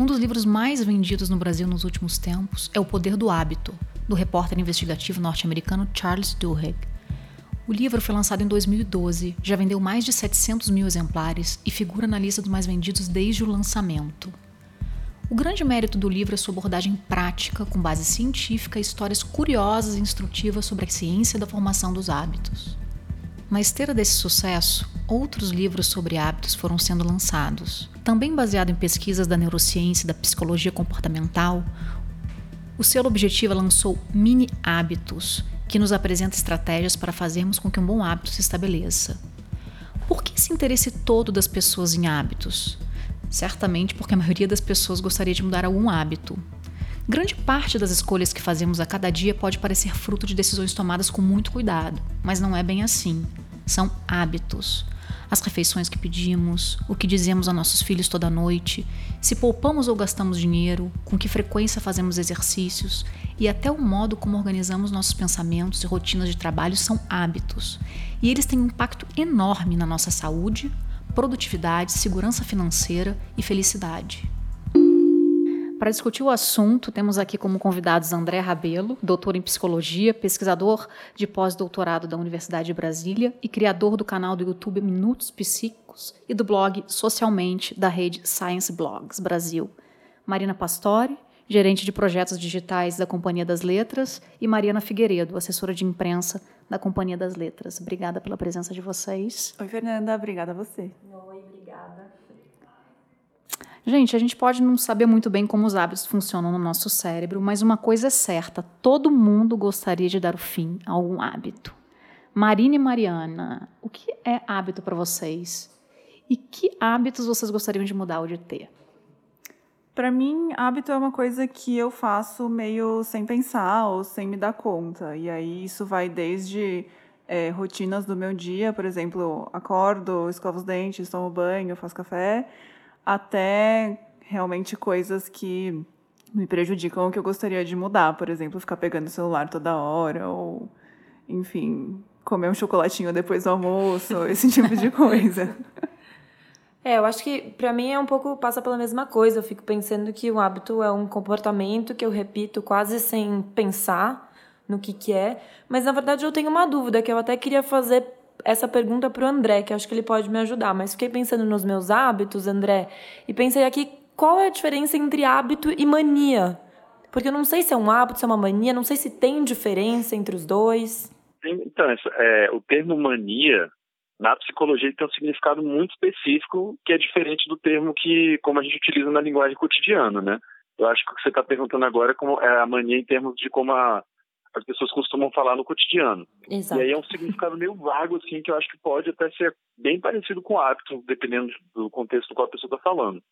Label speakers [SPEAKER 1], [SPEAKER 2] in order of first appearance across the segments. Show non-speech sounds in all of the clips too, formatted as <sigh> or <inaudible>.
[SPEAKER 1] Um dos livros mais vendidos no Brasil nos últimos tempos é O Poder do Hábito, do repórter investigativo norte-americano Charles Duhigg. O livro foi lançado em 2012, já vendeu mais de 700 mil exemplares e figura na lista dos mais vendidos desde o lançamento. O grande mérito do livro é sua abordagem prática, com base científica e histórias curiosas e instrutivas sobre a ciência da formação dos hábitos. Na esteira desse sucesso, outros livros sobre hábitos foram sendo lançados. Também baseado em pesquisas da neurociência e da psicologia comportamental, o selo Objetiva lançou Mini Hábitos, que nos apresenta estratégias para fazermos com que um bom hábito se estabeleça. Por que esse interesse todo das pessoas em hábitos? Certamente porque a maioria das pessoas gostaria de mudar algum hábito. Grande parte das escolhas que fazemos a cada dia pode parecer fruto de decisões tomadas com muito cuidado, mas não é bem assim são hábitos. As refeições que pedimos, o que dizemos a nossos filhos toda noite, se poupamos ou gastamos dinheiro, com que frequência fazemos exercícios e até o modo como organizamos nossos pensamentos e rotinas de trabalho são hábitos. E eles têm um impacto enorme na nossa saúde, produtividade, segurança financeira e felicidade. Para discutir o assunto, temos aqui como convidados André Rabelo, doutor em psicologia, pesquisador de pós-doutorado da Universidade de Brasília e criador do canal do YouTube Minutos Psíquicos e do blog Socialmente da rede Science Blogs Brasil. Marina Pastore, gerente de projetos digitais da Companhia das Letras, e Mariana Figueiredo, assessora de imprensa da Companhia das Letras. Obrigada pela presença de vocês.
[SPEAKER 2] Oi, Fernanda. Obrigada a você.
[SPEAKER 3] Oi, obrigada.
[SPEAKER 1] Gente, a gente pode não saber muito bem como os hábitos funcionam no nosso cérebro, mas uma coisa é certa: todo mundo gostaria de dar o fim a algum hábito. Marina e Mariana, o que é hábito para vocês? E que hábitos vocês gostariam de mudar ou de ter?
[SPEAKER 2] Para mim, hábito é uma coisa que eu faço meio sem pensar ou sem me dar conta. E aí isso vai desde é, rotinas do meu dia, por exemplo, acordo, escovo os dentes, tomo banho, faço café, até realmente coisas que me prejudicam ou que eu gostaria de mudar. Por exemplo, ficar pegando o celular toda hora, ou, enfim, comer um chocolatinho depois do almoço, <laughs> esse tipo de coisa.
[SPEAKER 3] É, eu acho que para mim é um pouco passa pela mesma coisa. Eu fico pensando que o hábito é um comportamento que eu repito quase sem pensar no que que é, mas na verdade eu tenho uma dúvida que eu até queria fazer essa pergunta para o André, que acho que ele pode me ajudar. Mas fiquei pensando nos meus hábitos, André, e pensei aqui qual é a diferença entre hábito e mania. Porque eu não sei se é um hábito, se é uma mania, não sei se tem diferença entre os dois.
[SPEAKER 4] Então, é, o termo mania na psicologia tem um significado muito específico que é diferente do termo que como a gente utiliza na linguagem cotidiana, né? Eu acho que o que você está perguntando agora é, como, é a mania em termos de como a, as pessoas costumam falar no cotidiano.
[SPEAKER 3] Exato.
[SPEAKER 4] E aí é um significado meio vago, assim, que eu acho que pode até ser bem parecido com hábito, dependendo do contexto do qual a pessoa está falando.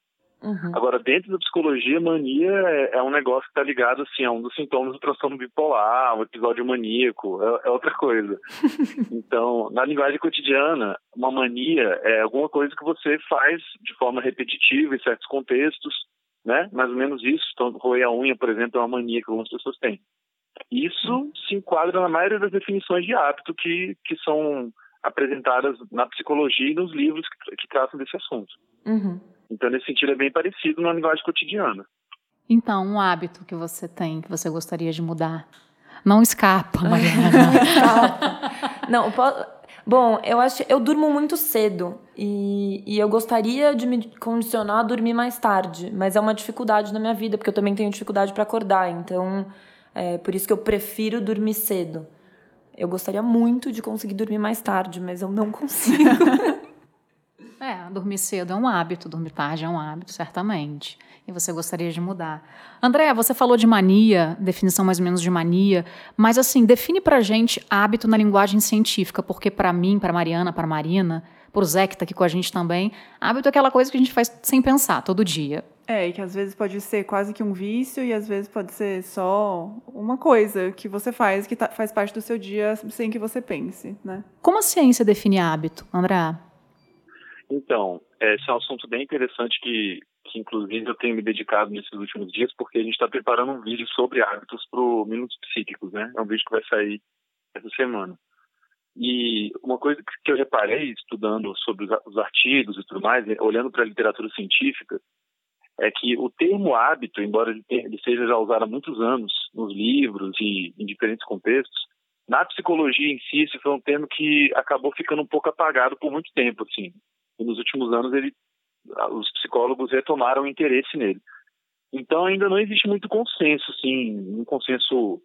[SPEAKER 3] Uhum.
[SPEAKER 4] Agora, dentro da psicologia, mania é, é um negócio que está ligado assim, a um dos sintomas do transtorno bipolar, um episódio maníaco, é, é outra coisa. <laughs> então, na linguagem cotidiana, uma mania é alguma coisa que você faz de forma repetitiva em certos contextos, né? Mais ou menos isso. Então, roer a unha, por exemplo, é uma mania que algumas pessoas têm. Isso se enquadra na maioria das definições de hábito que, que são apresentadas na psicologia e nos livros que, que tratam desse assunto.
[SPEAKER 3] Uhum.
[SPEAKER 4] Então, nesse sentido, é bem parecido na linguagem cotidiana.
[SPEAKER 1] Então, um hábito que você tem, que você gostaria de mudar. Não escapa, <laughs> Mariana.
[SPEAKER 3] Não, bom, eu acho eu durmo muito cedo e, e eu gostaria de me condicionar a dormir mais tarde, mas é uma dificuldade na minha vida, porque eu também tenho dificuldade para acordar, então é por isso que eu prefiro dormir cedo. Eu gostaria muito de conseguir dormir mais tarde, mas eu não <laughs> consigo. <laughs>
[SPEAKER 1] é, dormir cedo é um hábito, dormir tarde é um hábito, certamente. E você gostaria de mudar. André, você falou de mania, definição mais ou menos de mania, mas assim, define pra gente hábito na linguagem científica, porque para mim, para Mariana, para Marina, pro Zé que tá aqui com a gente também. Hábito é aquela coisa que a gente faz sem pensar, todo dia.
[SPEAKER 2] É, e que às vezes pode ser quase que um vício e às vezes pode ser só uma coisa que você faz que tá, faz parte do seu dia sem que você pense, né?
[SPEAKER 1] Como a ciência define hábito, André?
[SPEAKER 4] Então, esse é um assunto bem interessante que, que inclusive eu tenho me dedicado nesses últimos dias porque a gente está preparando um vídeo sobre hábitos para o Minutos Psíquicos, né? É um vídeo que vai sair essa semana. E uma coisa que eu reparei estudando sobre os artigos e tudo mais, olhando para a literatura científica, é que o termo hábito, embora ele seja já usado há muitos anos nos livros e em diferentes contextos, na psicologia em si, esse foi um termo que acabou ficando um pouco apagado por muito tempo, assim. E nos últimos anos ele, os psicólogos retomaram o interesse nele. Então ainda não existe muito consenso, assim, um consenso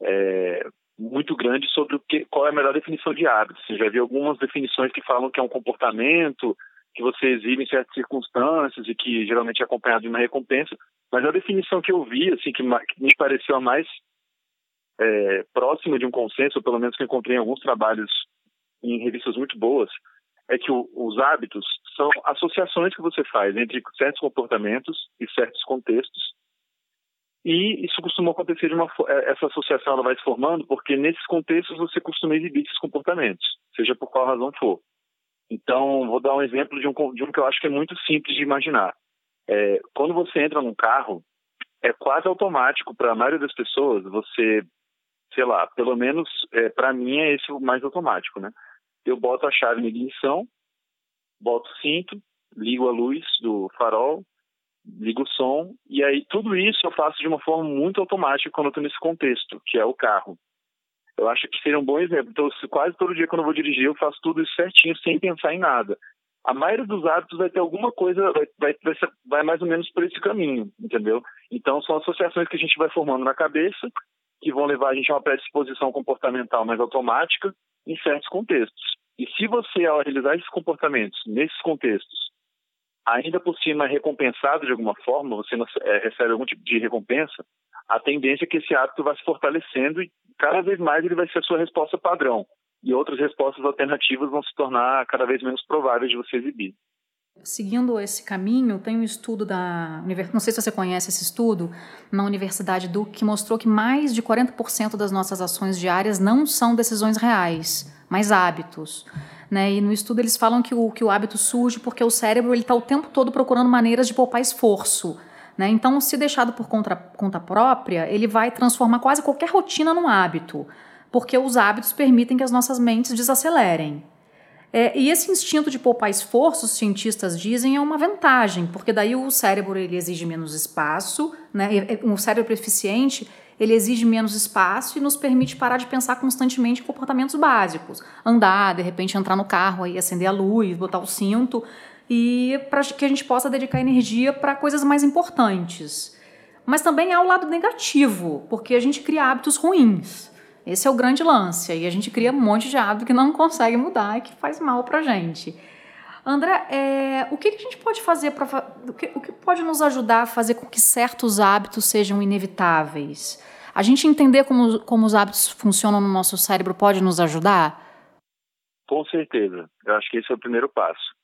[SPEAKER 4] é, muito grande sobre o que, qual é a melhor definição de hábito. Você já viu algumas definições que falam que é um comportamento, que você exibe em certas circunstâncias e que geralmente é acompanhado de uma recompensa. Mas a definição que eu vi, assim, que, me pareceu a mais é, próxima de um consenso, ou pelo menos que encontrei em alguns trabalhos em revistas muito boas, é que o, os hábitos são associações que você faz entre certos comportamentos e certos contextos. E isso costuma acontecer de uma é, essa associação ela vai se formando porque nesses contextos você costuma exibir esses comportamentos, seja por qual razão for. Então, vou dar um exemplo de um, de um que eu acho que é muito simples de imaginar. É, quando você entra num carro, é quase automático para a maioria das pessoas você, sei lá, pelo menos é, para mim é esse o mais automático, né? Eu boto a chave na ignição, boto o cinto, ligo a luz do farol, ligo o som, e aí tudo isso eu faço de uma forma muito automática quando eu estou nesse contexto, que é o carro. Eu acho que seria um bom exemplo. Então, quase todo dia quando eu vou dirigir, eu faço tudo isso certinho, sem pensar em nada. A maioria dos hábitos vai ter alguma coisa, vai, vai, vai, vai mais ou menos por esse caminho, entendeu? Então, são associações que a gente vai formando na cabeça, que vão levar a gente a uma predisposição comportamental mais automática em certos contextos. E se você, ao realizar esses comportamentos nesses contextos, ainda por cima é recompensado de alguma forma, você é, recebe algum tipo de recompensa, a tendência é que esse hábito vai se fortalecendo e cada vez mais ele vai ser a sua resposta padrão. E outras respostas alternativas vão se tornar cada vez menos prováveis de você exibir.
[SPEAKER 1] Seguindo esse caminho, tem um estudo da. Não sei se você conhece esse estudo, na Universidade Duke, que mostrou que mais de 40% das nossas ações diárias não são decisões reais, mas hábitos. Né? E no estudo eles falam que o, que o hábito surge porque o cérebro está o tempo todo procurando maneiras de poupar esforço. Né? Então, se deixado por conta, conta própria, ele vai transformar quase qualquer rotina num hábito, porque os hábitos permitem que as nossas mentes desacelerem. É, e esse instinto de poupar esforço, os cientistas dizem, é uma vantagem, porque daí o cérebro ele exige menos espaço, né? um cérebro eficiente ele exige menos espaço e nos permite parar de pensar constantemente em comportamentos básicos. Andar, de repente entrar no carro, aí acender a luz, botar o cinto e para que a gente possa dedicar energia para coisas mais importantes. Mas também há o lado negativo, porque a gente cria hábitos ruins. Esse é o grande lance. E a gente cria um monte de hábito que não consegue mudar e que faz mal para a gente. André, é, o que, a gente pode fazer para. O que, o que pode nos ajudar a fazer com que certos hábitos sejam inevitáveis? A gente entender como, como os hábitos funcionam no nosso cérebro pode nos ajudar?
[SPEAKER 4] Com certeza. Eu acho que esse é o primeiro passo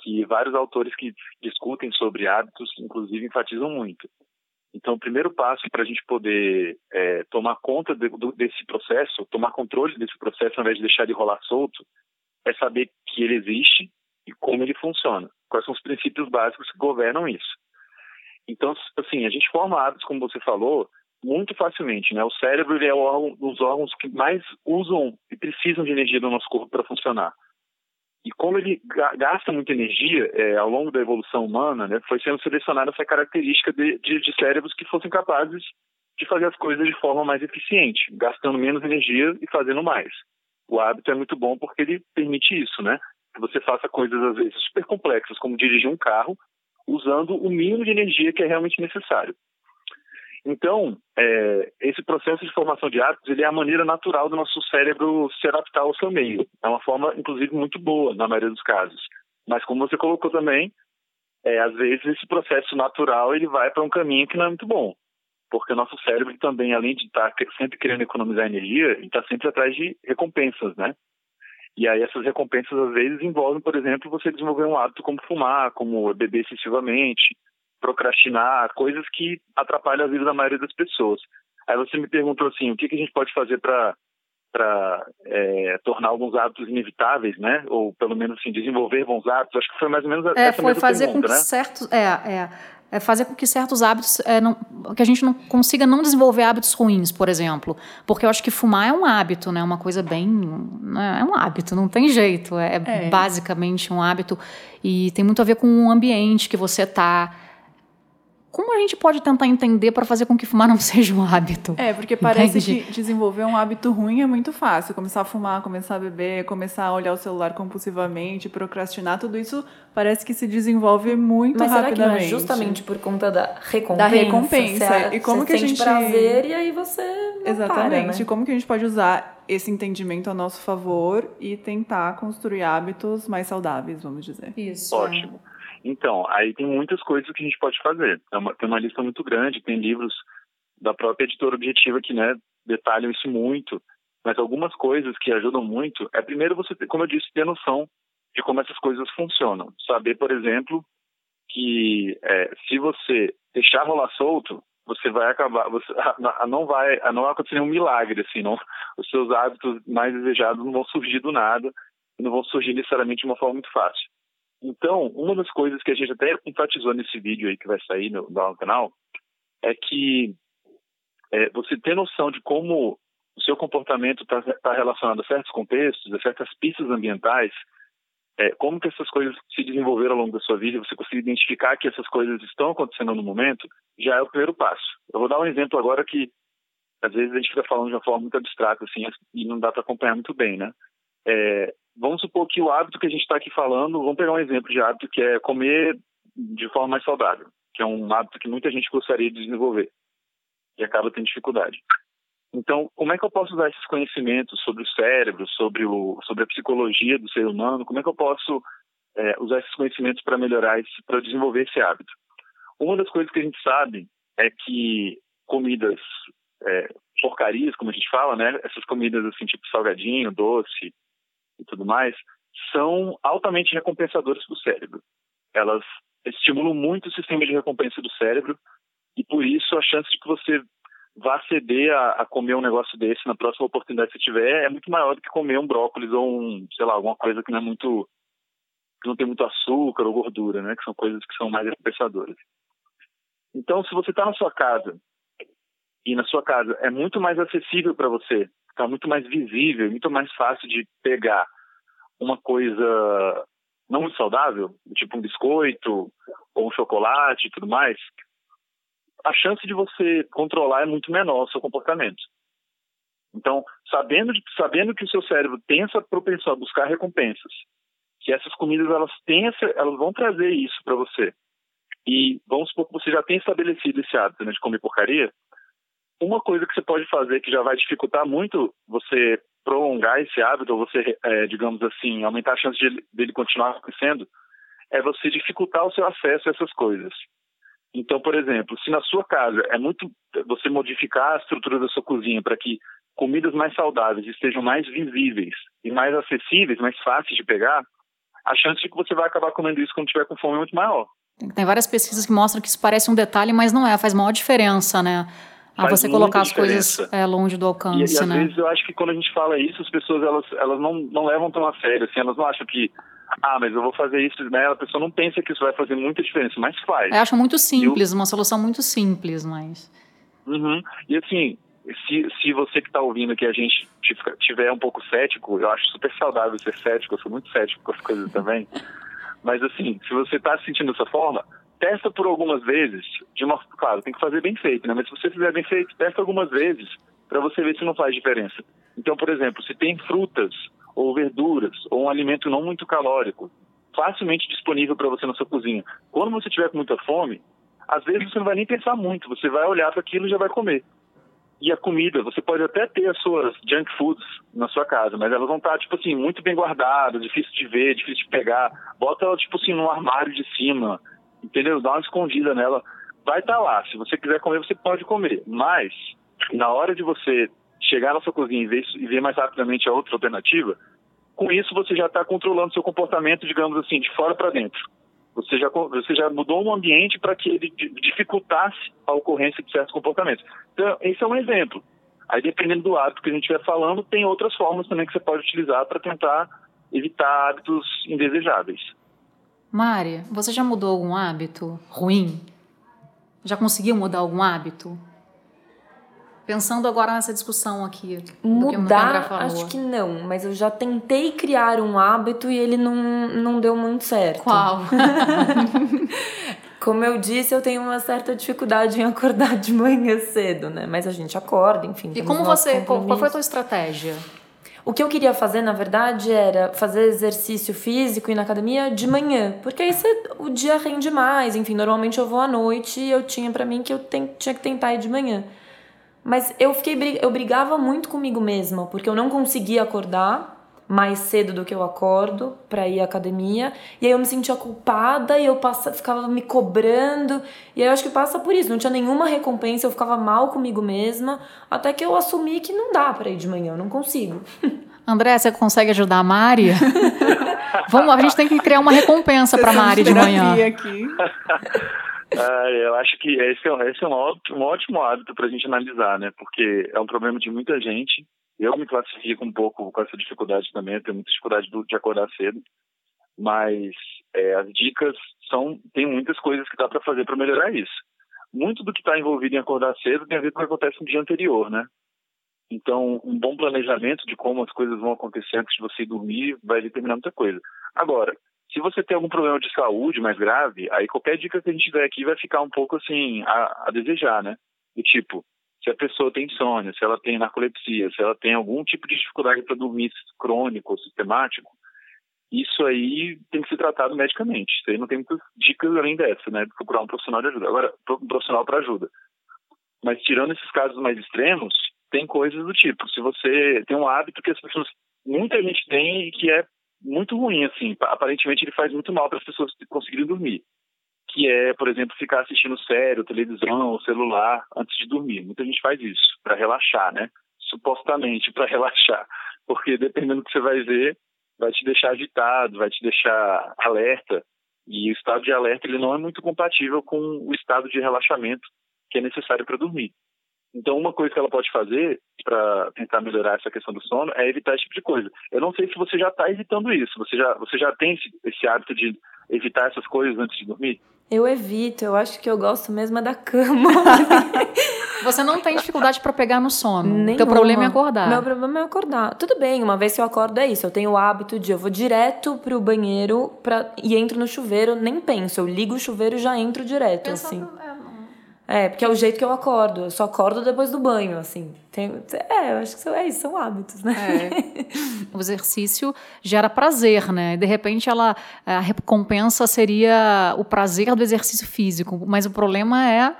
[SPEAKER 4] que vários autores que discutem sobre hábitos, inclusive, enfatizam muito. Então, o primeiro passo para a gente poder é, tomar conta de, do, desse processo, tomar controle desse processo, ao invés de deixar ele rolar solto, é saber que ele existe e como ele funciona. Quais são os princípios básicos que governam isso. Então, assim, a gente forma hábitos, como você falou, muito facilmente, né? O cérebro ele é o órgão, órgãos que mais usam e precisam de energia do nosso corpo para funcionar. E como ele gasta muita energia é, ao longo da evolução humana, né, foi sendo selecionada essa característica de, de, de, cérebros que fossem capazes de fazer as coisas de forma mais eficiente, gastando menos energia e fazendo mais. O hábito é muito bom porque ele permite isso, né? Que você faça coisas às vezes super complexas, como dirigir um carro, usando o mínimo de energia que é realmente necessário. Então, é, esse processo de formação de hábitos ele é a maneira natural do nosso cérebro se adaptar ao seu meio. É uma forma, inclusive, muito boa na maioria dos casos. Mas como você colocou também, é, às vezes esse processo natural ele vai para um caminho que não é muito bom, porque o nosso cérebro também, além de estar tá sempre querendo economizar energia, está sempre atrás de recompensas, né? E aí essas recompensas às vezes envolvem, por exemplo, você desenvolver um hábito como fumar, como beber excessivamente, procrastinar, coisas que atrapalham a vida da maioria das pessoas. Aí você me perguntou assim, o que, que a gente pode fazer para para é, tornar alguns hábitos inevitáveis, né? Ou pelo menos assim desenvolver bons hábitos. Acho que foi mais ou menos
[SPEAKER 1] é,
[SPEAKER 4] essa
[SPEAKER 1] foi fazer
[SPEAKER 4] pergunta,
[SPEAKER 1] com que
[SPEAKER 4] né?
[SPEAKER 1] certos é, é, é, fazer com que certos hábitos é, não, que a gente não consiga não desenvolver hábitos ruins, por exemplo, porque eu acho que fumar é um hábito, né? Uma coisa bem né? é um hábito, não tem jeito, é, é, basicamente um hábito e tem muito a ver com o ambiente que você está como a gente pode tentar entender para fazer com que fumar não <laughs> seja um hábito?
[SPEAKER 2] É, porque parece Entende? que desenvolver um hábito ruim é muito fácil. Começar a fumar, começar a beber, começar a olhar o celular compulsivamente, procrastinar, tudo isso parece que se desenvolve muito
[SPEAKER 3] Mas
[SPEAKER 2] rapidamente.
[SPEAKER 3] Mas será que não é justamente por conta da recompensa?
[SPEAKER 2] Da recompensa.
[SPEAKER 3] Você,
[SPEAKER 2] e como
[SPEAKER 3] você
[SPEAKER 2] que a gente
[SPEAKER 3] prazer e aí você
[SPEAKER 2] Exatamente.
[SPEAKER 3] Para, né?
[SPEAKER 2] Como que a gente pode usar esse entendimento a nosso favor e tentar construir hábitos mais saudáveis, vamos dizer.
[SPEAKER 1] Isso.
[SPEAKER 4] Ótimo. Então, aí tem muitas coisas que a gente pode fazer. É uma, tem uma lista muito grande, tem livros da própria editora objetiva que né, detalham isso muito. Mas algumas coisas que ajudam muito é, primeiro, você, como eu disse, ter noção de como essas coisas funcionam. Saber, por exemplo, que é, se você deixar rolar solto, você vai acabar, você <laughs> não vai, não vai acontecer nenhum milagre, assim, não, os seus hábitos mais desejados não vão surgir do nada, não vão surgir necessariamente de uma forma muito fácil. Então, uma das coisas que a gente até enfatizou nesse vídeo aí que vai sair no, no canal é que é, você ter noção de como o seu comportamento está tá relacionado a certos contextos, a certas pistas ambientais, é, como que essas coisas se desenvolveram ao longo da sua vida, você conseguir identificar que essas coisas estão acontecendo no momento, já é o primeiro passo. Eu vou dar um exemplo agora que às vezes a gente fica falando de uma forma muito abstrata assim e não dá para acompanhar muito bem, né? É, vamos supor que o hábito que a gente está aqui falando, vamos pegar um exemplo de hábito que é comer de forma mais saudável, que é um hábito que muita gente gostaria de desenvolver e acaba tendo dificuldade. Então, como é que eu posso usar esses conhecimentos sobre o cérebro, sobre, o, sobre a psicologia do ser humano? Como é que eu posso é, usar esses conhecimentos para melhorar, para desenvolver esse hábito? Uma das coisas que a gente sabe é que comidas é, porcarias, como a gente fala, né? Essas comidas assim, tipo salgadinho, doce, e tudo mais, são altamente recompensadoras para o cérebro. Elas estimulam muito o sistema de recompensa do cérebro e por isso a chance de que você vá ceder a, a, comer um negócio desse na próxima oportunidade que você tiver é muito maior do que comer um brócolis ou um, sei lá, alguma coisa que não é muito que não tem muito açúcar ou gordura, né, que são coisas que são mais recompensadoras. Então, se você está na sua casa e na sua casa é muito mais acessível para você está muito mais visível, muito mais fácil de pegar uma coisa não muito saudável, tipo um biscoito ou um chocolate e tudo mais, a chance de você controlar é muito menor o seu comportamento. Então, sabendo, de, sabendo que o seu cérebro tem essa propensão a buscar recompensas, que essas comidas elas têm essa, elas vão trazer isso para você. E vamos supor que você já tem estabelecido esse hábito né, de comer porcaria, uma coisa que você pode fazer que já vai dificultar muito você prolongar esse hábito, ou você, é, digamos assim, aumentar a chance de, dele continuar crescendo, é você dificultar o seu acesso a essas coisas. Então, por exemplo, se na sua casa é muito você modificar a estrutura da sua cozinha para que comidas mais saudáveis estejam mais visíveis e mais acessíveis, mais fáceis de pegar, a chance de que você vai acabar comendo isso quando tiver com fome é muito maior.
[SPEAKER 1] Tem várias pesquisas que mostram que isso parece um detalhe, mas não é, faz maior diferença, né? Ah, você colocar as coisas é, longe do alcance,
[SPEAKER 4] e, e, às
[SPEAKER 1] né?
[SPEAKER 4] vezes eu acho que quando a gente fala isso, as pessoas elas, elas não, não levam tão a sério, assim, elas não acham que ah, mas eu vou fazer isso, né? A pessoa não pensa que isso vai fazer muita diferença, mas faz.
[SPEAKER 1] Eu acho muito simples, eu... uma solução muito simples, mas...
[SPEAKER 4] Uhum. E assim, se, se você que está ouvindo aqui, a gente tiver um pouco cético, eu acho super saudável ser cético, eu sou muito cético com as coisas também, <laughs> mas assim, se você está se sentindo dessa forma, testa por algumas vezes, de uma, claro, tem que fazer bem feito, né? Mas se você fizer bem feito, testa algumas vezes para você ver se não faz diferença. Então, por exemplo, se tem frutas ou verduras ou um alimento não muito calórico, facilmente disponível para você na sua cozinha. Quando você tiver com muita fome, às vezes você não vai nem pensar muito, você vai olhar para aquilo e já vai comer. E a comida, você pode até ter as suas junk foods na sua casa, mas elas vão estar, tipo assim, muito bem guardadas, difícil de ver, difícil de pegar. Bota ela, tipo assim, num armário de cima, entendeu? Dá uma escondida nela. Vai estar tá lá. Se você quiser comer, você pode comer. Mas, na hora de você chegar na sua cozinha e ver, e ver mais rapidamente a outra alternativa, com isso você já está controlando seu comportamento, digamos assim, de fora para dentro. Você já, você já mudou um ambiente para que ele dificultasse a ocorrência de certos comportamentos. Então, esse é um exemplo. Aí, dependendo do hábito que a gente estiver falando, tem outras formas também que você pode utilizar para tentar evitar hábitos indesejáveis.
[SPEAKER 1] Mari, você já mudou algum hábito ruim? Já conseguiu mudar algum hábito? Pensando agora nessa discussão aqui.
[SPEAKER 3] Mudar, que acho que não, mas eu já tentei criar um hábito e ele não, não deu muito certo.
[SPEAKER 1] Qual? <laughs>
[SPEAKER 3] Como eu disse, eu tenho uma certa dificuldade em acordar de manhã cedo, né? Mas a gente acorda, enfim.
[SPEAKER 1] E como você. Qual, qual foi a tua estratégia?
[SPEAKER 3] O que eu queria fazer, na verdade, era fazer exercício físico e na academia de manhã, porque aí você, o dia rende mais. Enfim, normalmente eu vou à noite e eu tinha para mim que eu tinha que tentar ir de manhã. Mas eu fiquei eu brigava muito comigo mesma, porque eu não conseguia acordar mais cedo do que eu acordo para ir à academia, e aí eu me sentia culpada e eu passa, ficava me cobrando. E aí eu acho que passa por isso, não tinha nenhuma recompensa, eu ficava mal comigo mesma, até que eu assumi que não dá para ir de manhã, eu não consigo. <laughs>
[SPEAKER 1] André, você consegue ajudar a Mari? <laughs> Vamos, a gente tem que criar uma recompensa para Mari de manhã. Aqui. <laughs>
[SPEAKER 4] Ah, eu acho que esse é, esse é um, ótimo, um ótimo hábito para a gente analisar, né? Porque é um problema de muita gente. Eu me classifico um pouco com essa dificuldade também, eu tenho muita dificuldade de acordar cedo. Mas é, as dicas são. Tem muitas coisas que dá para fazer para melhorar isso. Muito do que está envolvido em acordar cedo tem a ver com o que acontece no dia anterior, né? Então, um bom planejamento de como as coisas vão acontecer antes de você dormir vai determinar muita coisa. Agora, se você tem algum problema de saúde mais grave, aí qualquer dica que a gente der aqui vai ficar um pouco assim a, a desejar, né? Do tipo, se a pessoa tem insônia, se ela tem narcolepsia, se ela tem algum tipo de dificuldade para dormir crônico ou sistemático, isso aí tem que ser tratado medicamente. Isso aí não tem muitas dicas além dessa, né? Procurar um profissional de ajuda. Agora, um profissional para ajuda. Mas tirando esses casos mais extremos, tem coisas do tipo, se você tem um hábito que as pessoas, muita gente tem e que é muito ruim, assim. Aparentemente ele faz muito mal para as pessoas conseguirem dormir. Que é, por exemplo, ficar assistindo série, televisão, ou celular antes de dormir. Muita gente faz isso para relaxar, né? Supostamente para <laughs> relaxar, porque dependendo do que você vai ver, vai te deixar agitado, vai te deixar alerta. E o estado de alerta ele não é muito compatível com o estado de relaxamento que é necessário para dormir. Então, uma coisa que ela pode fazer para tentar melhorar essa questão do sono é evitar esse tipo de coisa. Eu não sei se você já está evitando isso. Você já, você já tem esse, esse, hábito de evitar essas coisas antes de dormir?
[SPEAKER 3] Eu evito. Eu acho que eu gosto mesmo é da cama. <laughs>
[SPEAKER 1] você não tem dificuldade para pegar no sono. Nenhuma. Teu problema é acordar.
[SPEAKER 3] Meu problema é acordar. Tudo bem, uma vez que eu acordo é isso. Eu tenho o hábito de eu vou direto pro banheiro pra, e entro no chuveiro, nem penso. Eu ligo o chuveiro e já entro direto, Pensando, assim. É é, porque é o jeito que eu acordo. Eu só acordo depois do banho, assim. Tem, é, eu acho que é isso, são hábitos, né?
[SPEAKER 1] É. o exercício gera prazer, né? De repente, ela, a recompensa seria o prazer do exercício físico. Mas o problema é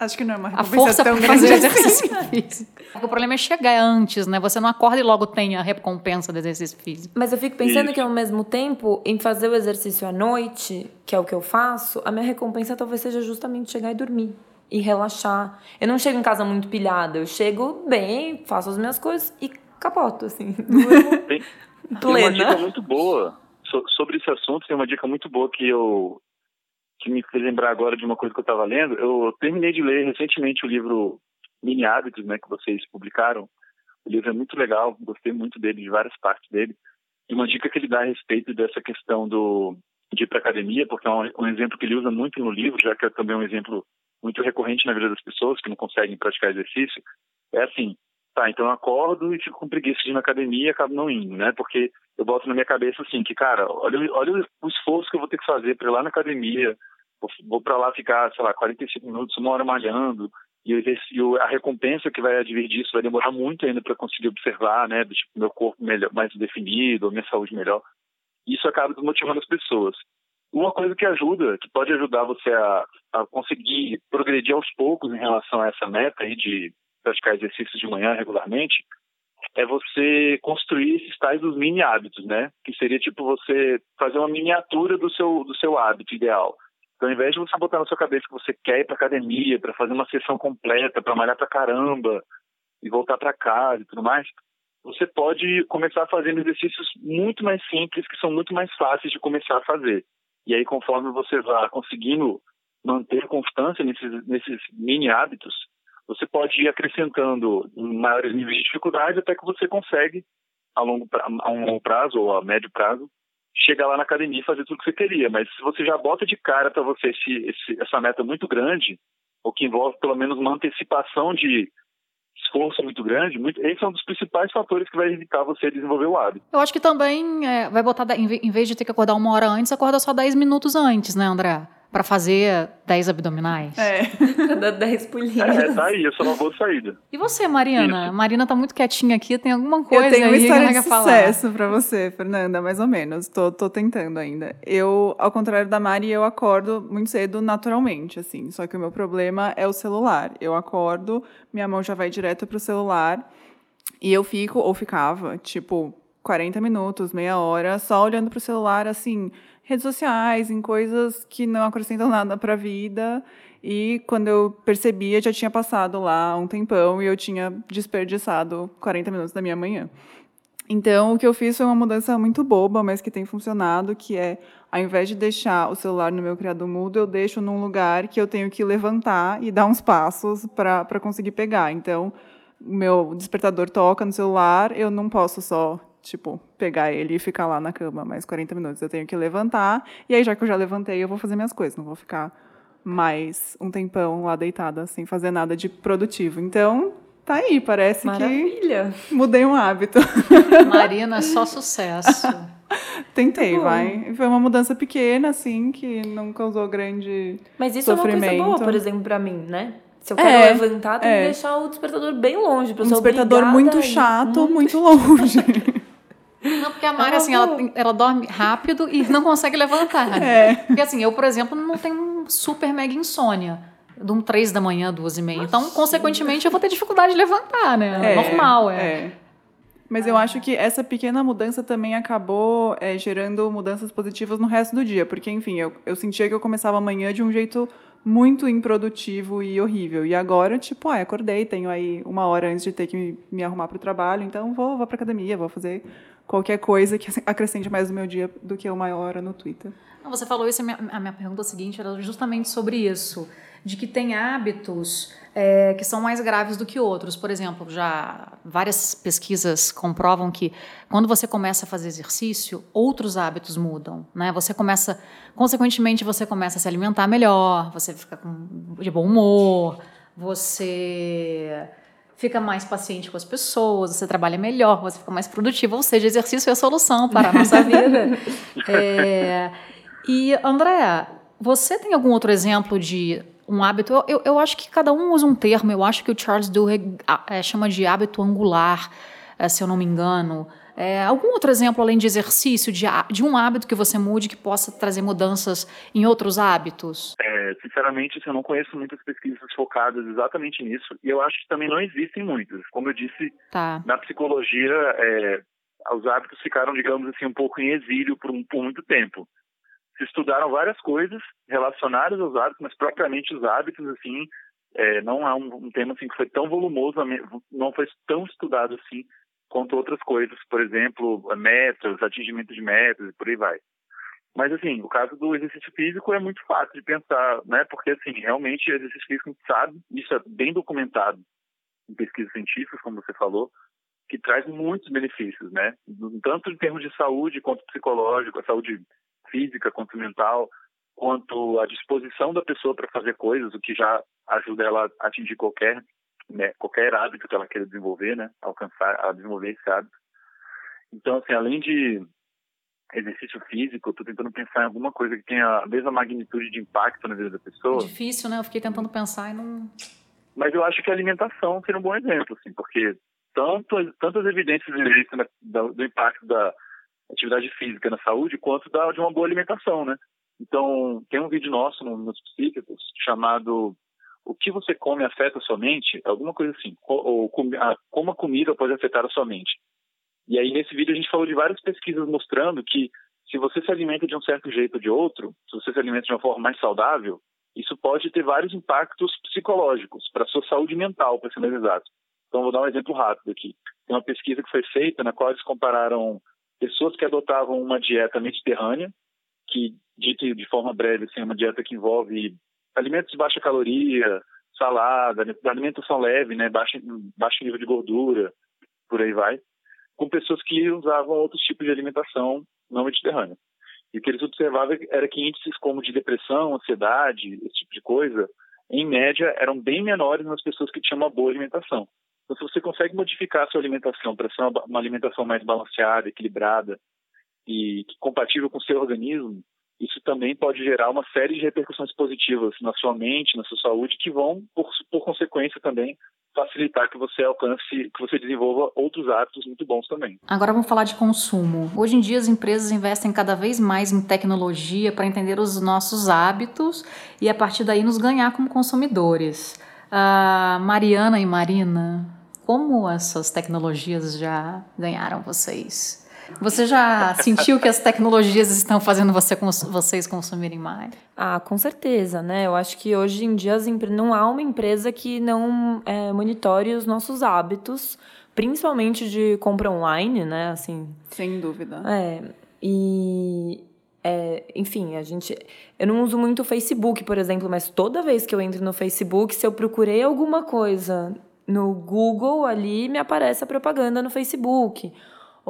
[SPEAKER 2] Acho que não é uma
[SPEAKER 1] a força tão grande fazer exercício físico. <laughs> O problema é chegar antes, né? Você não acorda e logo tem a recompensa do exercício físico.
[SPEAKER 3] Mas eu fico pensando Isso. que ao mesmo tempo, em fazer o exercício à noite, que é o que eu faço, a minha recompensa talvez seja justamente chegar e dormir e relaxar. Eu não chego em casa muito pilhada, eu chego bem, faço as minhas coisas e capoto, assim. <laughs>
[SPEAKER 4] Tem, tem uma dica muito boa sobre esse assunto, tem uma dica muito boa que eu me fez lembrar agora de uma coisa que eu estava lendo. Eu terminei de ler recentemente o livro Mini Hábitos, né, que vocês publicaram. O livro é muito legal, gostei muito dele, de várias partes dele. E uma dica que ele dá a respeito dessa questão do de ir para academia, porque é um, um, exemplo que ele usa muito no livro, já que é também um exemplo muito recorrente na vida das pessoas que não conseguem praticar exercício, é assim, tá, então eu acordo e fico com preguiça de ir na academia e acabo não indo, né? Porque eu boto na minha cabeça assim, que, cara, olha, olha o esforço que eu vou ter que fazer para ir lá na academia, vou, para lá ficar, sei lá, 45 minutos, uma hora malhando, e, e a recompensa que vai advir disso vai demorar muito ainda para conseguir observar, né, do tipo, meu corpo melhor, mais definido, minha saúde melhor. Isso acaba desmotivando as pessoas. Uma coisa que ajuda, que pode ajudar você a, a conseguir progredir aos poucos em relação a essa meta aí de praticar exercícios de manhã regularmente, é você construir esses tais dos mini hábitos, né? Que seria tipo você fazer uma miniatura do seu do seu hábito ideal. Então, ao invés de você botar na sua cabeça que você quer ir para academia, para fazer uma sessão completa, para malhar para caramba e voltar para casa e tudo mais, você pode começar fazendo exercícios muito mais simples, que são muito mais fáceis de começar a fazer. E aí, conforme você vai conseguindo manter constância nesses, nesses mini hábitos, você pode ir acrescentando maiores níveis de dificuldade até que você consegue, a longo, a um longo prazo ou a médio prazo, chegar lá na academia e fazer tudo que você queria. Mas se você já bota de cara para você esse, esse, essa meta muito grande, ou que envolve pelo menos uma antecipação de esforço muito grande, muito, esse é um dos principais fatores que vai evitar você desenvolver o hábito.
[SPEAKER 1] Eu acho que também é, vai botar, em vez de ter que acordar uma hora antes, acorda só 10 minutos antes, né, André? Para fazer 10 abdominais.
[SPEAKER 2] É.
[SPEAKER 3] Dar 10 pulinhos.
[SPEAKER 4] É, tá aí, isso é uma boa saída.
[SPEAKER 1] E você, Mariana? Isso. Marina tá muito quietinha aqui, tem alguma coisa
[SPEAKER 2] Eu tenho
[SPEAKER 1] uma
[SPEAKER 2] história de
[SPEAKER 1] sucesso
[SPEAKER 2] para você, Fernanda, mais ou menos. Tô, tô tentando ainda. Eu, ao contrário da Mari, eu acordo muito cedo naturalmente, assim. Só que o meu problema é o celular. Eu acordo, minha mão já vai direto pro celular e eu fico, ou ficava, tipo, 40 minutos, meia hora, só olhando pro celular, assim redes sociais, em coisas que não acrescentam nada para a vida. E quando eu percebia, já tinha passado lá um tempão e eu tinha desperdiçado 40 minutos da minha manhã. Então, o que eu fiz foi uma mudança muito boba, mas que tem funcionado, que é, ao invés de deixar o celular no meu criado mudo, eu deixo num lugar que eu tenho que levantar e dar uns passos para conseguir pegar. Então, meu despertador toca no celular, eu não posso só tipo, pegar ele e ficar lá na cama mais 40 minutos. Eu tenho que levantar, e aí, já que eu já levantei, eu vou fazer minhas coisas, não vou ficar mais um tempão lá deitada sem fazer nada de produtivo. Então, tá aí, parece
[SPEAKER 3] Maravilha.
[SPEAKER 2] que mudei um hábito. <laughs>
[SPEAKER 1] Marina, só sucesso. <laughs>
[SPEAKER 2] Tentei, tá vai. Foi uma mudança pequena, assim, que não causou grande
[SPEAKER 3] Mas isso
[SPEAKER 2] sofrimento.
[SPEAKER 3] é uma coisa boa, por exemplo, para mim, né? Se eu quero é, levantar, tem é. que deixar o despertador bem longe. Um
[SPEAKER 2] despertador muito chato, muito <laughs> longe.
[SPEAKER 1] Não, porque a Mari, assim, ela, ela dorme rápido e não consegue levantar. <laughs>
[SPEAKER 2] É.
[SPEAKER 1] Porque, assim, eu, por exemplo, não tenho super mega insônia. De um três da manhã, duas e meia. Então, consequentemente, eu vou ter dificuldade de levantar, né? É, Normal, é. é.
[SPEAKER 2] Mas eu acho que essa pequena mudança também acabou é, gerando mudanças positivas no resto do dia. Porque, enfim, eu, eu sentia que eu começava amanhã de um jeito muito improdutivo e horrível. E agora, tipo, ah, acordei, tenho aí uma hora antes de ter que me, me arrumar para o trabalho, então vou, vou para academia, vou fazer qualquer coisa que <laughs> acrescente mais no meu dia do que uma hora no Twitter.
[SPEAKER 1] Você falou isso, a minha, a minha pergunta seguinte era justamente sobre isso, de que tem hábitos é, que são mais graves do que outros. Por exemplo, já várias pesquisas comprovam que quando você começa a fazer exercício, outros hábitos mudam, né? Você começa, consequentemente, você começa a se alimentar melhor, você fica com, de bom humor, você fica mais paciente com as pessoas, você trabalha melhor, você fica mais produtivo, ou seja, exercício é a solução para a nossa <laughs> vida. É, e, André, você tem algum outro exemplo de um hábito? Eu, eu, eu, acho que cada um usa um termo, eu acho que o Charles Duhigg é, chama de hábito angular, é, se eu não me engano. É, algum outro exemplo além de exercício, de, de um hábito que você mude que possa trazer mudanças em outros hábitos?
[SPEAKER 4] É, sinceramente, assim, eu não conheço muitas pesquisas focadas exatamente nisso e eu acho que também não existem muitas. Como eu disse,
[SPEAKER 1] tá.
[SPEAKER 4] na psicologia, é, os hábitos ficaram, digamos assim, um pouco em exílio por, um, por muito tempo. Se estudaram várias coisas relacionadas aos hábitos, mas propriamente os hábitos, assim, é, não é um, um, tema assim que foi tão volumoso, não foi tão estudado assim quanto outras coisas, por exemplo, metas, atingimento de metas e por aí vai. Mas, assim, o caso do exercício físico é muito fácil de pensar, né? Porque, assim, realmente, exercício físico, a gente sabe, isso é bem documentado em pesquisas científicas, como você falou, que traz muitos benefícios, né? Tanto em termos de saúde quanto psicológico, a saúde física quanto mental, quanto a disposição da pessoa para fazer coisas, o que já ajuda ela a atingir qualquer né, qualquer hábito que ela queira desenvolver, né, alcançar, a desenvolver esse hábito. Então, assim, além de exercício físico, eu tô tentando pensar em alguma coisa que tenha a mesma magnitude de impacto na vida da pessoa.
[SPEAKER 1] É difícil, né? Eu fiquei tentando pensar e não...
[SPEAKER 4] Mas eu acho que a alimentação seria um bom exemplo, assim, porque tanto, tantas evidências existem do, do impacto da atividade física na saúde, quanto da, de uma boa alimentação, né? Então, tem um vídeo nosso no, nos psíquicos chamado o que você come afeta a sua mente, alguma coisa assim, ou, como a comida pode afetar a sua mente. E aí nesse vídeo a gente falou de várias pesquisas mostrando que se você se alimenta de um certo jeito ou de outro, se você se alimenta de uma forma mais saudável, isso pode ter vários impactos psicológicos para a sua saúde mental, para ser mais exato. Então vou dar um exemplo rápido aqui. tem uma pesquisa que foi feita na qual eles compararam pessoas que adotavam uma dieta mediterrânea, que, dito de forma breve, assim, é uma dieta que envolve alimentos de baixa caloria, salada, alimentação leve, né, baixo, baixo nível de gordura, por aí vai, com pessoas que usavam outros tipos de alimentação não mediterrânea. E o que eles observavam era que índices como de depressão, ansiedade, esse tipo de coisa, em média, eram bem menores nas pessoas que tinham uma boa alimentação. Então, se você consegue modificar a sua alimentação para ser uma, uma alimentação mais balanceada, equilibrada e compatível com o seu organismo, isso também pode gerar uma série de repercussões positivas na sua mente, na sua saúde, que vão, por, por consequência, também facilitar que você alcance, que você desenvolva outros hábitos muito bons também.
[SPEAKER 1] Agora vamos falar de consumo. Hoje em dia as empresas investem cada vez mais em tecnologia para entender os nossos hábitos e a partir daí nos ganhar como consumidores. Uh, Mariana e Marina, como essas tecnologias já ganharam vocês? Você já sentiu que as tecnologias estão fazendo você, vocês consumirem mais?
[SPEAKER 3] Ah, com certeza, né? Eu acho que hoje em dia não há uma empresa que não é, monitore os nossos hábitos, principalmente de compra online, né? Assim.
[SPEAKER 2] Sem dúvida.
[SPEAKER 3] É. E é, enfim, a gente. Eu não uso muito o Facebook, por exemplo, mas toda vez que eu entro no Facebook, se eu procurei alguma coisa no Google ali, me aparece a propaganda no Facebook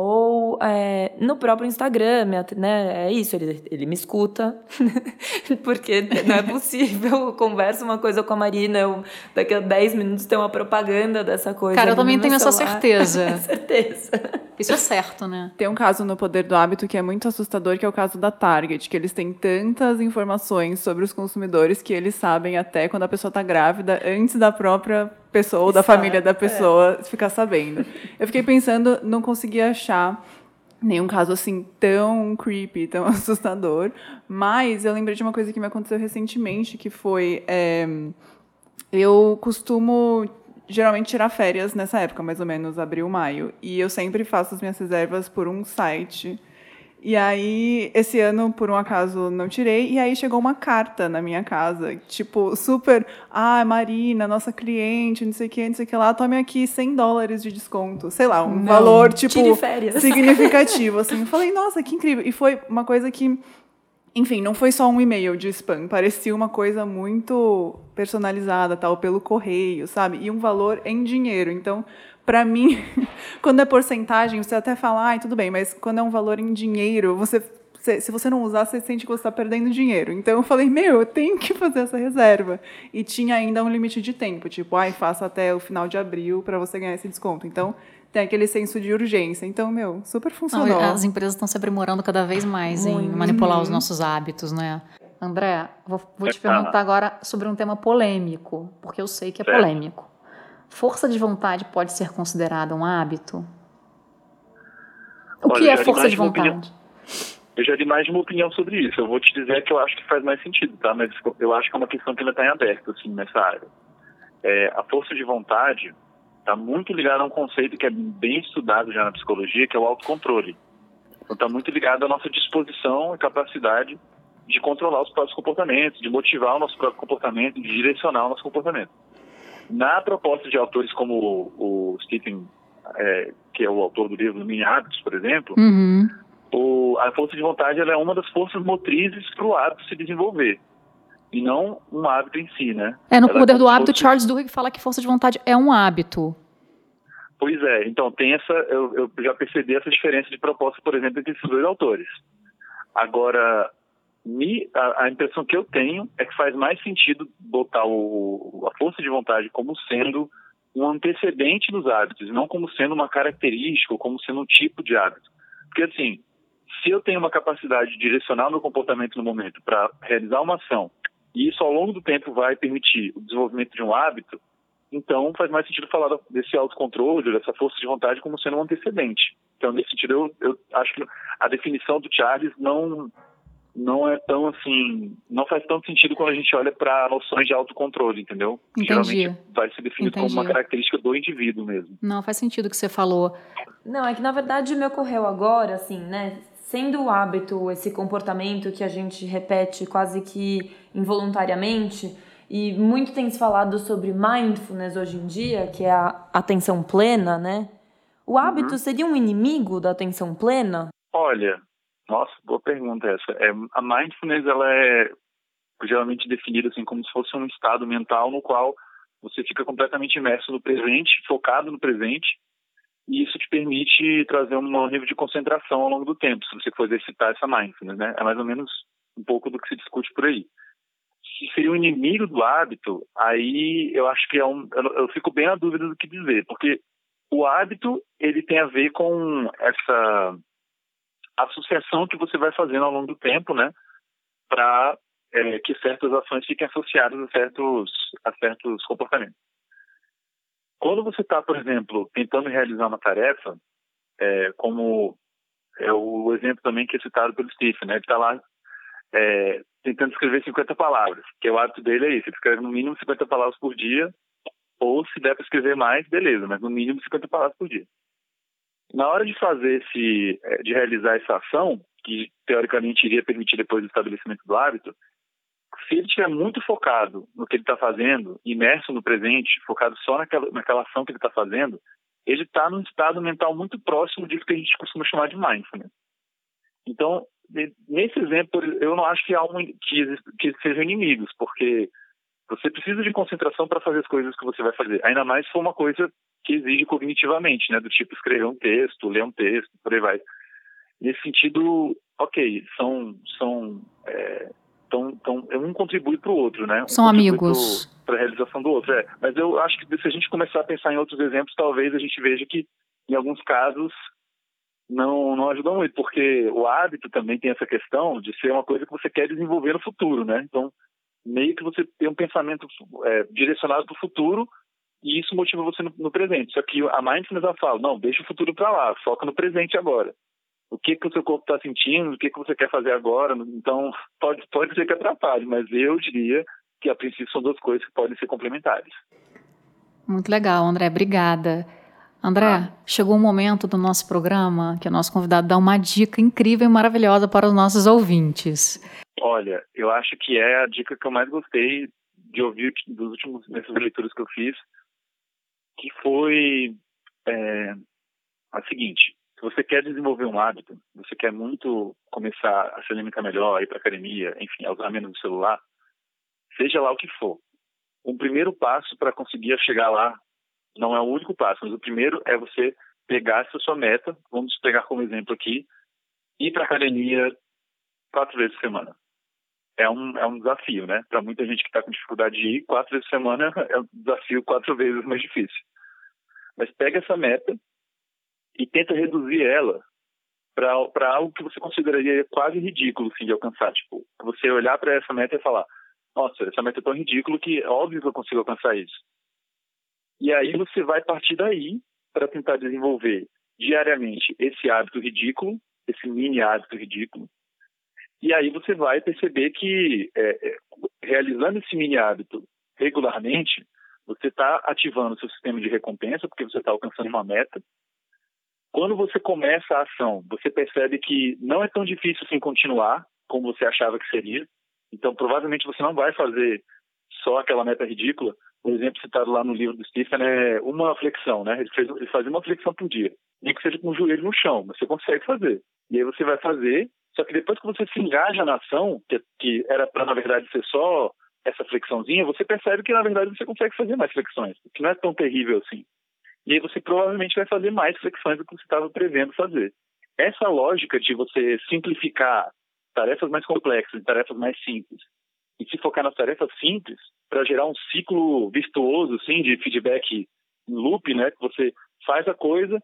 [SPEAKER 3] ou é, no próprio Instagram, né? É isso, ele, ele me escuta, <laughs> porque não é possível. Eu converso uma coisa com a Marina, eu, daqui a 10 minutos tem uma propaganda dessa coisa.
[SPEAKER 1] Cara, eu também tenho essa certeza. <laughs>
[SPEAKER 3] certeza.
[SPEAKER 1] Isso é certo, né?
[SPEAKER 2] Tem um caso no Poder do Hábito que é muito assustador, que é o caso da Target, que eles têm tantas informações sobre os consumidores que eles sabem até quando a pessoa está grávida, antes da própria pessoa ou da família da é. pessoa é. ficar sabendo. Eu fiquei pensando, não consegui achar nenhum caso assim tão creepy, tão <laughs> assustador, mas eu lembrei de uma coisa que me aconteceu recentemente, que foi é, eu costumo geralmente tirar férias nessa época, mais ou menos abril, maio, e eu sempre faço as minhas reservas por um site e aí, esse ano, por um acaso, não tirei. E aí chegou uma carta na minha casa, tipo, super. Ah, Marina, nossa cliente, não sei o que, não sei o que lá, tome aqui 100 dólares de desconto. Sei lá, um não, valor, tipo, <laughs> significativo. Assim. Eu falei, nossa, que incrível. E foi uma coisa que. Enfim, não foi só um e-mail de spam, parecia uma coisa muito personalizada, tal, pelo correio, sabe? E um valor em dinheiro. Então, para mim, <laughs> quando é porcentagem, você até fala, ai, tudo bem, mas quando é um valor em dinheiro, você se você não usar, você sente que você está perdendo dinheiro. Então eu falei, meu, eu tenho que fazer essa reserva. E tinha ainda um limite de tempo, tipo, ai, faça até o final de abril para você ganhar esse desconto. Então tem aquele senso de urgência. Então, meu, super funcionou.
[SPEAKER 1] Não, as empresas estão se aprimorando cada vez mais Muito. em manipular os nossos hábitos, né? André, vou, vou te perguntar agora sobre um tema polêmico, porque eu sei que é polêmico. Força de vontade pode ser considerada um hábito? O Olha, que é força de vontade?
[SPEAKER 4] Eu já li mais de uma opinião sobre isso. Eu vou te dizer que eu acho que faz mais sentido, tá? Mas eu acho que é uma questão que ainda está em aberto, assim, nessa área. É, a força de vontade está muito ligada a um conceito que é bem estudado já na psicologia, que é o autocontrole. Então está muito ligado à nossa disposição e capacidade de controlar os próprios comportamentos, de motivar o nosso próprio comportamento, de direcionar o nosso comportamento. Na proposta de autores como o, o Stephen, é, que é o autor do livro Mini Hábitos, por exemplo,
[SPEAKER 1] uhum.
[SPEAKER 4] o, a força de vontade é uma das forças motrizes para o hábito se desenvolver. E não um hábito em si, né?
[SPEAKER 1] É, no ela Poder é do Hábito, fosse... Charles Duhigg fala que força de vontade é um hábito.
[SPEAKER 4] Pois é, então tem essa, eu, eu já percebi essa diferença de proposta, por exemplo, entre esses dois autores. Agora, me, a, a, impressão que eu tenho é que faz mais sentido botar o, a força de vontade como sendo um antecedente dos hábitos, não como sendo uma característica ou como sendo um tipo de hábito. Porque, assim, se eu tenho uma capacidade de direcionar meu comportamento no momento para realizar uma ação, e isso ao longo do tempo vai permitir o desenvolvimento de um hábito, então faz mais sentido falar desse autocontrole, dessa força de vontade como sendo um antecedente. Então, nesse sentido, eu, eu acho que a definição do Charles não não é tão assim, não faz tanto sentido quando a gente olha para noções de autocontrole, entendeu?
[SPEAKER 1] Entendi.
[SPEAKER 4] Geralmente vai ser definido Entendi. como uma característica do indivíduo mesmo.
[SPEAKER 1] Não, faz sentido o que você falou.
[SPEAKER 3] Não, é que na verdade me ocorreu agora, assim, né? Sendo o hábito, esse comportamento que a gente repete quase que involuntariamente, e muito tem se falado sobre mindfulness hoje em dia, que é a atenção plena, né? O hábito uhum. seria um inimigo da atenção plena?
[SPEAKER 4] Olha, nossa, boa pergunta essa. É, a mindfulness ela é geralmente definida assim como se fosse um estado mental no qual você fica completamente imerso no presente, focado no presente, e isso te permite trazer um nível de concentração ao longo do tempo, se você for exercitar essa mindfulness, né? É mais ou menos um pouco do que se discute por aí. Se seria um inimigo do hábito, aí eu acho que é um, eu, fico bem na dúvida do que dizer, porque o hábito ele tem a ver com essa associação que você vai fazendo ao longo do tempo, né, para é, que certas ações fiquem associadas a certos a certos comportamentos. Quando você está, por exemplo, tentando realizar uma tarefa, é, como é o exemplo também que é citado pelo Stephen, né? Ele está lá é, tentando escrever 50 palavras, que é o hábito dele é isso, ele escreve no mínimo 50 palavras por dia, ou se der para escrever mais, beleza, mas no mínimo 50 palavras por dia. Na hora de fazer esse, é, de realizar essa ação, que teoricamente iria permitir depois o estabelecimento do hábito, se ele estiver muito focado no que ele está fazendo, imerso no presente, focado só naquela, naquela ação que ele está fazendo, ele está num estado mental muito próximo disso que a gente costuma chamar de mindfulness. Então, nesse exemplo, eu não acho que há um, que, que sejam inimigos, porque você precisa de concentração para fazer as coisas que você vai fazer. Ainda mais se for uma coisa que exige cognitivamente, né? Do tipo escrever um texto, ler um texto, por aí vai. Nesse sentido, ok, são são é, então, então um contribui para o outro, né? Um
[SPEAKER 1] São amigos.
[SPEAKER 4] Para a realização do outro, é. Mas eu acho que se a gente começar a pensar em outros exemplos, talvez a gente veja que, em alguns casos, não, não ajuda muito, porque o hábito também tem essa questão de ser uma coisa que você quer desenvolver no futuro, né? Então, meio que você tem um pensamento é, direcionado para o futuro e isso motiva você no, no, presente. Só que a mindfulness ela fala, não, deixa o futuro para lá, foca no presente agora o que que o seu corpo está sentindo, o que que você quer fazer agora. Então, pode, pode ser que atrapalhe, mas eu diria que a princípio são duas coisas que podem ser complementares.
[SPEAKER 1] Muito legal, André, obrigada. André, ah. chegou o um momento do nosso programa que o nosso convidado dá uma dica incrível e maravilhosa para os nossos ouvintes.
[SPEAKER 4] Olha, eu acho que é a dica que eu mais gostei de ouvir dos últimos nessas leituras que eu fiz, que foi é, a seguinte: se você quer desenvolver um hábito, você quer muito começar a se alimentar melhor, ir para academia, enfim, a usar menos o celular, seja lá o que for. Um primeiro passo para conseguir chegar lá não é o único passo, mas o primeiro é você pegar essa sua meta, vamos pegar como exemplo aqui, ir para academia quatro vezes por semana. É um, é um desafio, né? Para muita gente que está com dificuldade de ir, quatro vezes por semana <laughs> é um desafio quatro vezes mais difícil. Mas pega essa meta e tenta reduzir ela para algo que você consideraria quase ridículo assim, de alcançar. Tipo, você olhar para essa meta e falar: nossa, essa meta é tão ridícula que é óbvio que eu consigo alcançar isso. E aí você vai partir daí para tentar desenvolver diariamente esse hábito ridículo, esse mini hábito ridículo. E aí você vai perceber que é, é realizando esse mini hábito regularmente, você está ativando o seu sistema de recompensa, porque você está alcançando uma meta, quando você começa a ação, você percebe que não é tão difícil assim continuar como você achava que seria. Então, provavelmente você não vai fazer só aquela meta ridícula. O exemplo citado lá no livro do Stephen é uma flexão, né? Ele, fez, ele fazia uma flexão por dia. Nem que seja com o joelho no chão, mas você consegue fazer. E aí você vai fazer, só que depois que você se engaja na ação, que, que era para, na verdade, ser só essa flexãozinha, você percebe que, na verdade, você consegue fazer mais flexões, que não é tão terrível assim. E aí você provavelmente vai fazer mais flexões do que você estava prevendo fazer. Essa lógica de você simplificar tarefas mais complexas, tarefas mais simples, e se focar nas tarefas simples para gerar um ciclo virtuoso, assim, de feedback loop, né? Que você faz a coisa,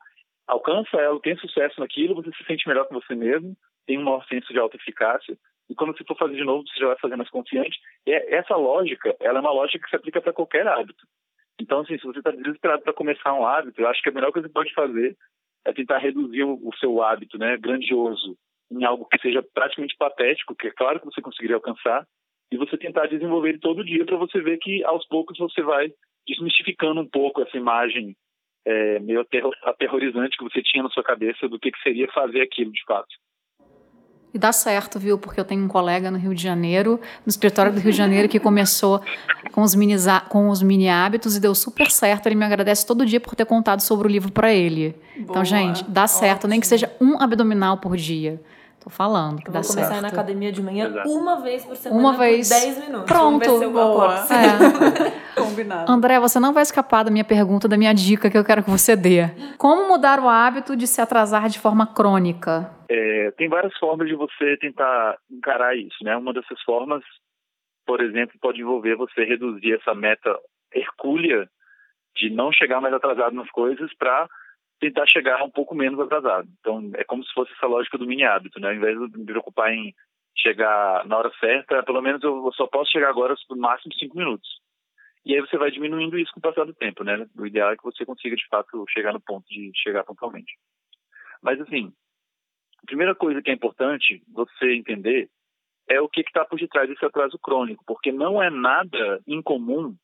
[SPEAKER 4] alcança ela, tem sucesso naquilo, você se sente melhor com você mesmo, tem um maior senso de autoeficácia, e quando você for fazer de novo, você já vai fazer mais confiante. E é, essa lógica, ela é uma lógica que se aplica para qualquer hábito. Então, assim, se você está desesperado para começar um hábito, eu acho que a melhor coisa que você pode fazer é tentar reduzir o, seu hábito, né, grandioso, em algo que seja praticamente patético, que é claro que você conseguiria alcançar, e você tentar desenvolver todo dia para você ver que aos poucos você vai desmistificando um pouco essa imagem é, meio aterrorizante que você tinha na sua cabeça do que, que seria fazer aquilo de fato.
[SPEAKER 1] E dá certo, viu? Porque eu tenho um colega no Rio de Janeiro, no escritório do Rio de Janeiro, que começou com os, mini, com os mini hábitos e deu super certo. Ele me agradece todo dia por ter contado sobre o livro para ele. Boa, então, gente, dá certo, ótimo. nem que seja um abdominal por dia. Tô falando que eu dá
[SPEAKER 3] vou começar
[SPEAKER 1] certo.
[SPEAKER 3] na academia de manhã Exato. uma vez por semana
[SPEAKER 1] uma vez.
[SPEAKER 3] 10 minutos.
[SPEAKER 1] Pronto.
[SPEAKER 3] Vamos ver se eu Boa.
[SPEAKER 2] É. <laughs> Combinado.
[SPEAKER 1] André, você não vai escapar da minha pergunta, da minha dica que eu quero que você dê. Como mudar o hábito de se atrasar de forma crônica?
[SPEAKER 4] É, tem várias formas de você tentar encarar isso, né? Uma dessas formas, por exemplo, pode envolver você reduzir essa meta hercúlea de não chegar mais atrasado nas coisas para tentar chegar um pouco menos atrasado. Então, é como se fosse essa lógica do mini hábito, né? Ao invés de me preocupar em chegar na hora certa, pelo menos eu só posso chegar agora no máximo cinco minutos. E aí você vai diminuindo isso com o passar do tempo, né? O ideal é que você consiga, de fato, chegar no ponto de chegar pontualmente. Mas, assim, a primeira coisa que é importante você entender é o que está por detrás desse atraso crônico, porque não é nada incomum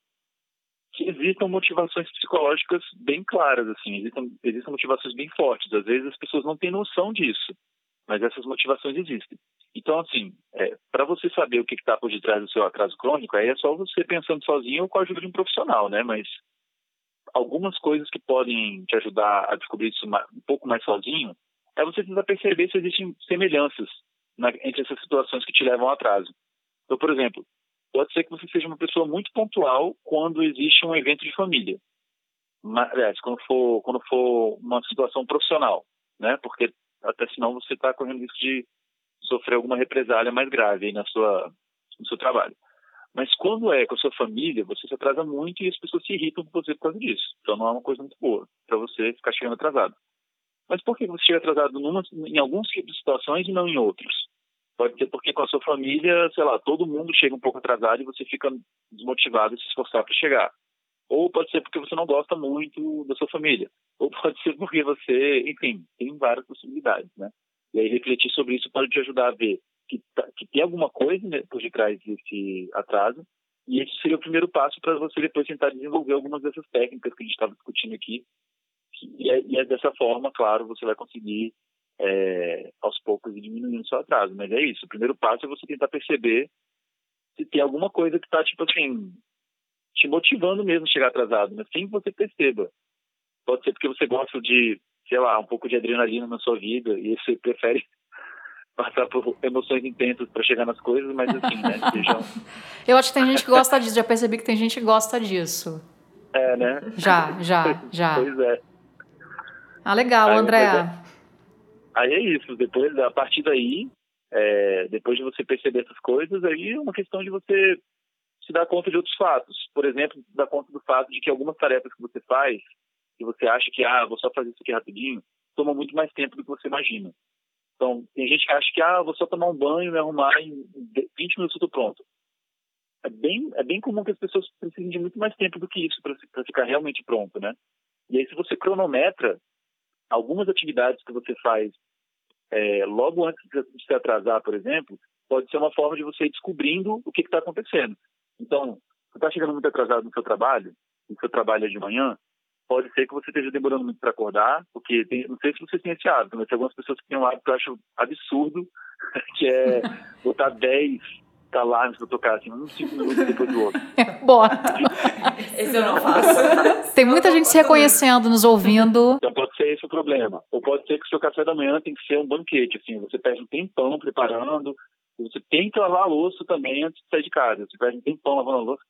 [SPEAKER 4] que existam motivações psicológicas bem claras, assim, existam motivações bem fortes. Às vezes as pessoas não têm noção disso, mas essas motivações existem. Então, assim, é, para você saber o que está por detrás do seu atraso crônico, aí é só você pensando sozinho ou com a ajuda de um profissional, né? Mas algumas coisas que podem te ajudar a descobrir isso um pouco mais sozinho é você tentar perceber se existem semelhanças na, entre essas situações que te levam ao atraso. Então, por exemplo, pode ser que você seja uma pessoa muito pontual quando existe um evento de família. Mas, aliás, quando for, quando for uma situação profissional, né? Porque até senão você está correndo risco de sofrer alguma represália mais grave na sua, no seu trabalho. Mas quando é com a sua família, você se atrasa muito e as pessoas se irritam com você por causa disso. Então não é uma coisa muito boa para você ficar chegando atrasado. Mas por que você chega atrasado numa, em alguns tipos de situações e não em outros? Pode ser porque com a sua família, sei lá, todo mundo chega um pouco atrasado e você fica desmotivado de se esforçar para chegar. Ou pode ser porque você não gosta muito da sua família. Ou <laughs> pode ser porque você, enfim, tem várias possibilidades, né? E aí refletir sobre isso pode te ajudar a ver que, tá, que tem alguma coisa né, por detrás desse atraso. E esse seria o primeiro passo para você depois tentar desenvolver algumas dessas técnicas que a gente estava discutindo aqui. E é, e é dessa forma, claro, você vai conseguir é, aos poucos e diminuindo o seu atraso. Mas é isso. O primeiro passo é você tentar perceber se tem alguma coisa que está, tipo assim, te motivando mesmo a chegar atrasado, mas sem que você perceba. Pode ser porque você gosta de, sei lá, um pouco de adrenalina na sua vida e você prefere <laughs> passar por emoções intensas para chegar nas coisas, mas assim, né? <laughs> Sejam...
[SPEAKER 1] Eu acho que tem gente que gosta disso, já percebi que tem gente que gosta disso.
[SPEAKER 4] É, né?
[SPEAKER 1] Já, já, <laughs> já.
[SPEAKER 4] Pois é.
[SPEAKER 1] Ah, legal, André.
[SPEAKER 4] Aí é isso, depois, a partir daí, é, depois de você perceber essas coisas, aí é uma questão de você se dar conta de outros fatos. Por exemplo, dar conta do fato de que algumas tarefas que você faz, que você acha que, ah, vou só fazer isso aqui rapidinho, toma muito mais tempo do que você imagina. Então, tem gente que acha que, ah, vou só tomar um banho, me arrumar, em 20 minutos tô pronto. É bem, é bem comum que as pessoas precisem de muito mais tempo do que isso para ficar realmente pronto, né? E aí, se você cronometra algumas atividades que você faz é, logo antes de se atrasar, por exemplo, pode ser uma forma de você ir descobrindo o que está acontecendo. Então, você está chegando muito atrasado no seu trabalho, o seu trabalho é de manhã, pode ser que você esteja demorando muito para acordar, porque tem, não sei se você tem esse hábito, mas tem algumas pessoas que têm um hábito que eu acho absurdo, <laughs> que é botar 10 alarmes para tocar assim, uns 5 minutos depois do outro. <laughs>
[SPEAKER 1] Bota.
[SPEAKER 3] Esse eu não faço.
[SPEAKER 1] Tem muita gente se reconhecendo, nos ouvindo.
[SPEAKER 4] Então pode ser esse o problema. Ou pode ser que o seu café da manhã tem que ser um banquete, assim, você perde um tempão preparando, você tem que lavar a louça também antes de sair de casa, você perde um tempão lavando a louça.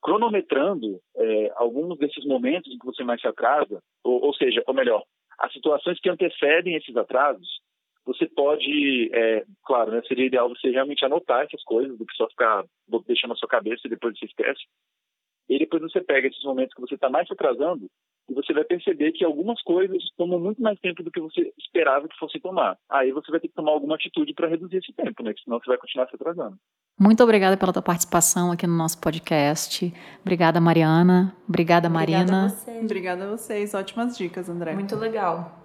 [SPEAKER 4] Cronometrando é, alguns desses momentos em que você mais se atrasa, ou, ou seja, ou melhor, as situações que antecedem esses atrasos, você pode, é, claro, né, seria ideal você realmente anotar essas coisas, do que só ficar deixando na sua cabeça e depois você esquece. E depois você pega esses momentos que você está mais se atrasando e você vai perceber que algumas coisas tomam muito mais tempo do que você esperava que fosse tomar. Aí você vai ter que tomar alguma atitude para reduzir esse tempo, né? Senão você vai continuar se atrasando.
[SPEAKER 1] Muito obrigada pela tua participação aqui no nosso podcast. Obrigada, Mariana. Obrigada, Marina.
[SPEAKER 3] Obrigada a vocês.
[SPEAKER 2] Obrigada a vocês. Ótimas dicas, André.
[SPEAKER 3] Muito legal.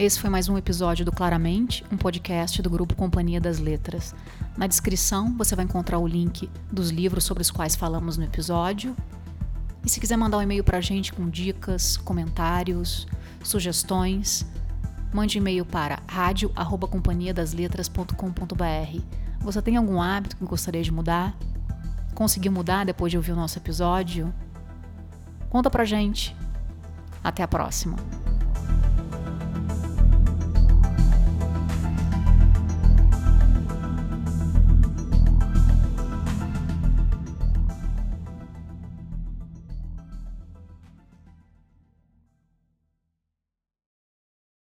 [SPEAKER 1] Esse foi mais um episódio do Claramente, um podcast do grupo Companhia das Letras. Na descrição você vai encontrar o link dos livros sobre os quais falamos no episódio. E se quiser mandar um e-mail para a gente com dicas, comentários, sugestões, mande e-mail para radio@companhiadasletras.com.br. Você tem algum hábito que gostaria de mudar? Conseguiu mudar depois de ouvir o nosso episódio? Conta pra gente. Até a próxima.